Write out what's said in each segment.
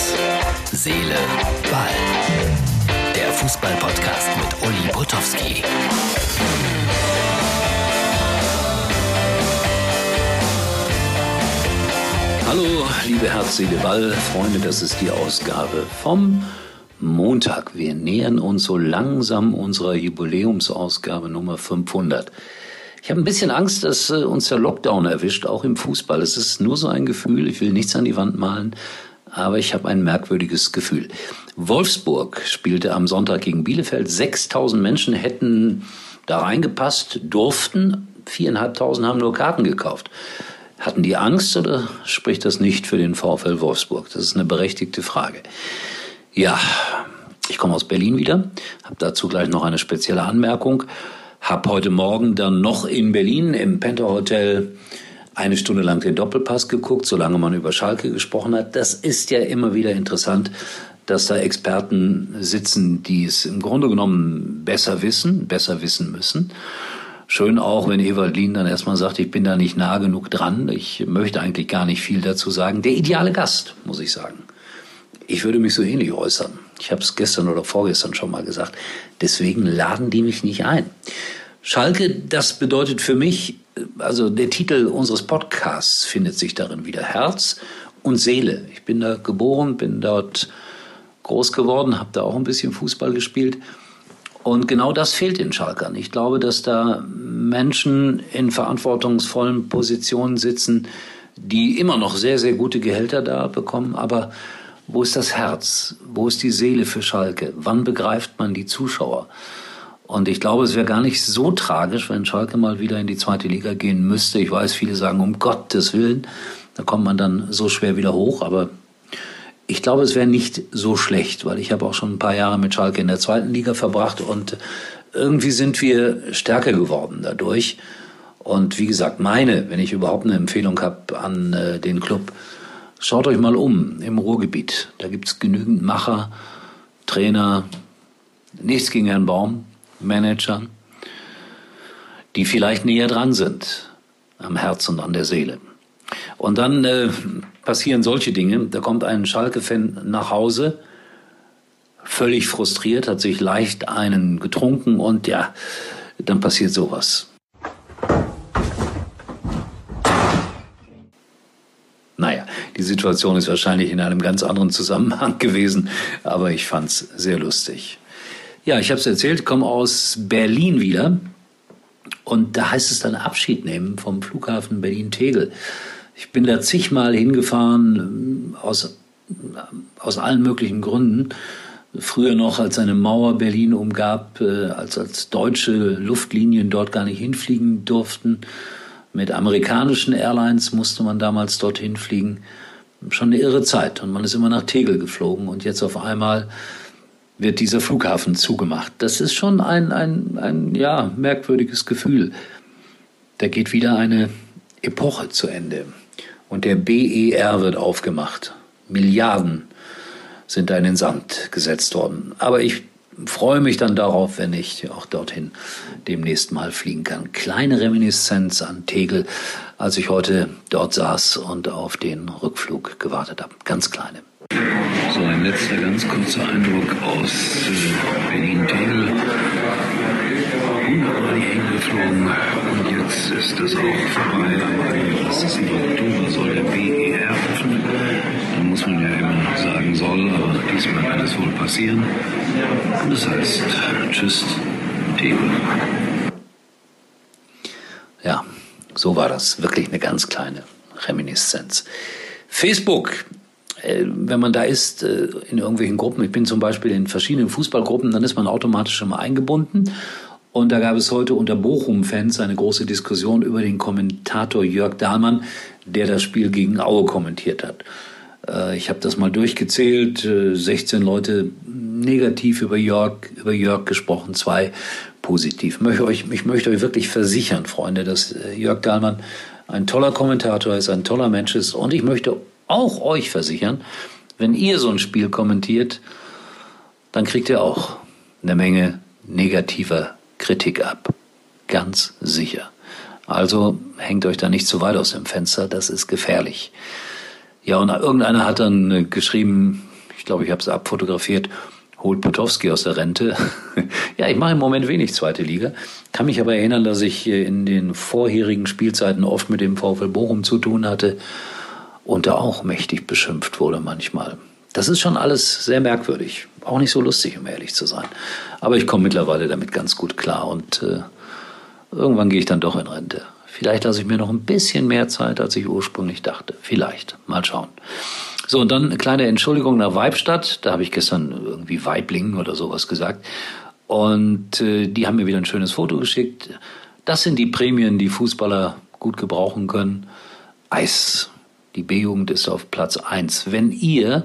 Herz, Seele, Ball. Der Fußball-Podcast mit Uli Potowski. Hallo, liebe Herz, Seele, Ball, Freunde, das ist die Ausgabe vom Montag. Wir nähern uns so langsam unserer Jubiläumsausgabe Nummer 500. Ich habe ein bisschen Angst, dass äh, uns der Lockdown erwischt, auch im Fußball. Es ist nur so ein Gefühl, ich will nichts an die Wand malen, aber ich habe ein merkwürdiges Gefühl. Wolfsburg spielte am Sonntag gegen Bielefeld. 6000 Menschen hätten da reingepasst, durften. 4.500 haben nur Karten gekauft. Hatten die Angst oder spricht das nicht für den VfL Wolfsburg? Das ist eine berechtigte Frage. Ja, ich komme aus Berlin wieder, habe dazu gleich noch eine spezielle Anmerkung. Hab heute Morgen dann noch in Berlin im Penta Hotel eine Stunde lang den Doppelpass geguckt, solange man über Schalke gesprochen hat. Das ist ja immer wieder interessant, dass da Experten sitzen, die es im Grunde genommen besser wissen, besser wissen müssen. Schön auch, wenn Ewald Lien dann erstmal sagt, ich bin da nicht nah genug dran. Ich möchte eigentlich gar nicht viel dazu sagen. Der ideale Gast, muss ich sagen. Ich würde mich so ähnlich äußern. Ich habe es gestern oder vorgestern schon mal gesagt. Deswegen laden die mich nicht ein. Schalke, das bedeutet für mich, also der Titel unseres Podcasts findet sich darin wieder. Herz und Seele. Ich bin da geboren, bin dort groß geworden, habe da auch ein bisschen Fußball gespielt. Und genau das fehlt den Schalkern. Ich glaube, dass da Menschen in verantwortungsvollen Positionen sitzen, die immer noch sehr, sehr gute Gehälter da bekommen, aber wo ist das Herz? Wo ist die Seele für Schalke? Wann begreift man die Zuschauer? Und ich glaube, es wäre gar nicht so tragisch, wenn Schalke mal wieder in die zweite Liga gehen müsste. Ich weiß, viele sagen, um Gottes Willen, da kommt man dann so schwer wieder hoch. Aber ich glaube, es wäre nicht so schlecht, weil ich habe auch schon ein paar Jahre mit Schalke in der zweiten Liga verbracht und irgendwie sind wir stärker geworden dadurch. Und wie gesagt, meine, wenn ich überhaupt eine Empfehlung habe an äh, den Club, Schaut euch mal um im Ruhrgebiet. Da gibt es genügend Macher, Trainer, nichts gegen Herrn Baum, Manager, die vielleicht näher dran sind am Herz und an der Seele. Und dann äh, passieren solche Dinge. Da kommt ein Schalke-Fan nach Hause, völlig frustriert, hat sich leicht einen getrunken und ja, dann passiert sowas. Naja, die Situation ist wahrscheinlich in einem ganz anderen Zusammenhang gewesen, aber ich fand es sehr lustig. Ja, ich habe es erzählt, komme aus Berlin wieder und da heißt es dann Abschied nehmen vom Flughafen Berlin-Tegel. Ich bin da zigmal hingefahren aus, aus allen möglichen Gründen. Früher noch, als eine Mauer Berlin umgab, äh, als, als deutsche Luftlinien dort gar nicht hinfliegen durften mit amerikanischen Airlines musste man damals dorthin fliegen. Schon eine irre Zeit. Und man ist immer nach Tegel geflogen. Und jetzt auf einmal wird dieser Flughafen zugemacht. Das ist schon ein, ein, ein ja, merkwürdiges Gefühl. Da geht wieder eine Epoche zu Ende. Und der BER wird aufgemacht. Milliarden sind da in den Sand gesetzt worden. Aber ich freue mich dann darauf, wenn ich auch dorthin demnächst mal fliegen kann. Kleine Reminiszenz an Tegel, als ich heute dort saß und auf den Rückflug gewartet habe. Ganz kleine. So, ein letzter ganz kurzer Eindruck aus äh, Berlin-Tegel. Wunderbar die Hänge geflogen und jetzt ist es auch vorbei. Am 31. Oktober soll der BER öffnen. Da muss man ja immer sagen soll, aber diesmal kann es wohl passieren. Und das heißt, tschüss, Tegel. Ja, so war das. Wirklich eine ganz kleine Reminiszenz. Facebook, wenn man da ist, äh, in irgendwelchen Gruppen, ich bin zum Beispiel in verschiedenen Fußballgruppen, dann ist man automatisch mal eingebunden. Und da gab es heute unter Bochum-Fans eine große Diskussion über den Kommentator Jörg Dahlmann, der das Spiel gegen Aue kommentiert hat. Äh, ich habe das mal durchgezählt, 16 Leute negativ über Jörg, über Jörg gesprochen, zwei positiv. Ich möchte euch, ich möchte euch wirklich versichern, Freunde, dass Jörg Dahlmann ein toller Kommentator ist, ein toller Mensch ist. Und ich möchte auch euch versichern, wenn ihr so ein Spiel kommentiert, dann kriegt ihr auch eine Menge negativer Kritik ab. Ganz sicher. Also hängt euch da nicht zu weit aus dem Fenster, das ist gefährlich. Ja, und irgendeiner hat dann geschrieben, glaube, ich habe es abfotografiert, holt Potowski aus der Rente. ja, ich mache im Moment wenig zweite Liga, kann mich aber erinnern, dass ich in den vorherigen Spielzeiten oft mit dem VfL Bochum zu tun hatte und da auch mächtig beschimpft wurde manchmal. Das ist schon alles sehr merkwürdig. Auch nicht so lustig, um ehrlich zu sein. Aber ich komme mittlerweile damit ganz gut klar und äh, irgendwann gehe ich dann doch in Rente. Vielleicht lasse ich mir noch ein bisschen mehr Zeit, als ich ursprünglich dachte. Vielleicht. Mal schauen. So, und dann eine kleine Entschuldigung nach Weibstadt. Da habe ich gestern irgendwie Weibling oder sowas gesagt. Und äh, die haben mir wieder ein schönes Foto geschickt. Das sind die Prämien, die Fußballer gut gebrauchen können. Eis. Die B-Jugend ist auf Platz eins. Wenn ihr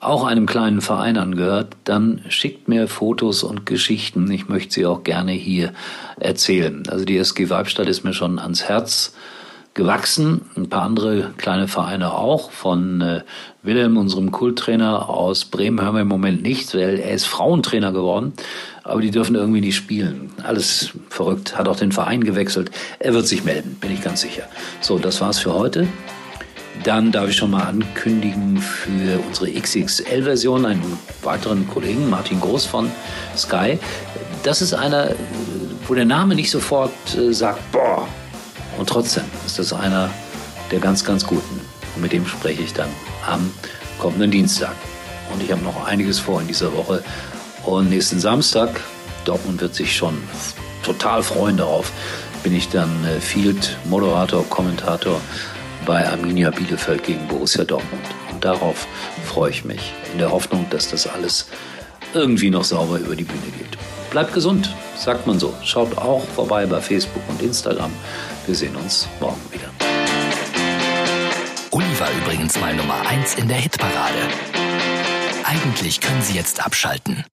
auch einem kleinen Verein angehört, dann schickt mir Fotos und Geschichten. Ich möchte sie auch gerne hier erzählen. Also die SG Weibstadt ist mir schon ans Herz gewachsen. Ein paar andere kleine Vereine auch. Von äh, Wilhelm, unserem Kulttrainer aus Bremen, hören wir im Moment nichts, weil er ist Frauentrainer geworden. Aber die dürfen irgendwie nicht spielen. Alles verrückt. Hat auch den Verein gewechselt. Er wird sich melden, bin ich ganz sicher. So, das war's für heute. Dann darf ich schon mal ankündigen für unsere XXL-Version einen weiteren Kollegen, Martin Groß von Sky. Das ist einer, wo der Name nicht sofort äh, sagt, boah. Und trotzdem ist das einer der ganz, ganz guten. Und mit dem spreche ich dann am kommenden Dienstag. Und ich habe noch einiges vor in dieser Woche. Und nächsten Samstag, Dortmund wird sich schon total freuen darauf, bin ich dann äh, Field-Moderator, Kommentator bei Arminia Bielefeld gegen Borussia Dortmund. Und darauf freue ich mich, in der Hoffnung, dass das alles irgendwie noch sauber über die Bühne geht. Bleibt gesund, sagt man so. Schaut auch vorbei bei Facebook und Instagram. Wir sehen uns morgen wieder. Uli war übrigens mal Nummer 1 in der Hitparade. Eigentlich können Sie jetzt abschalten.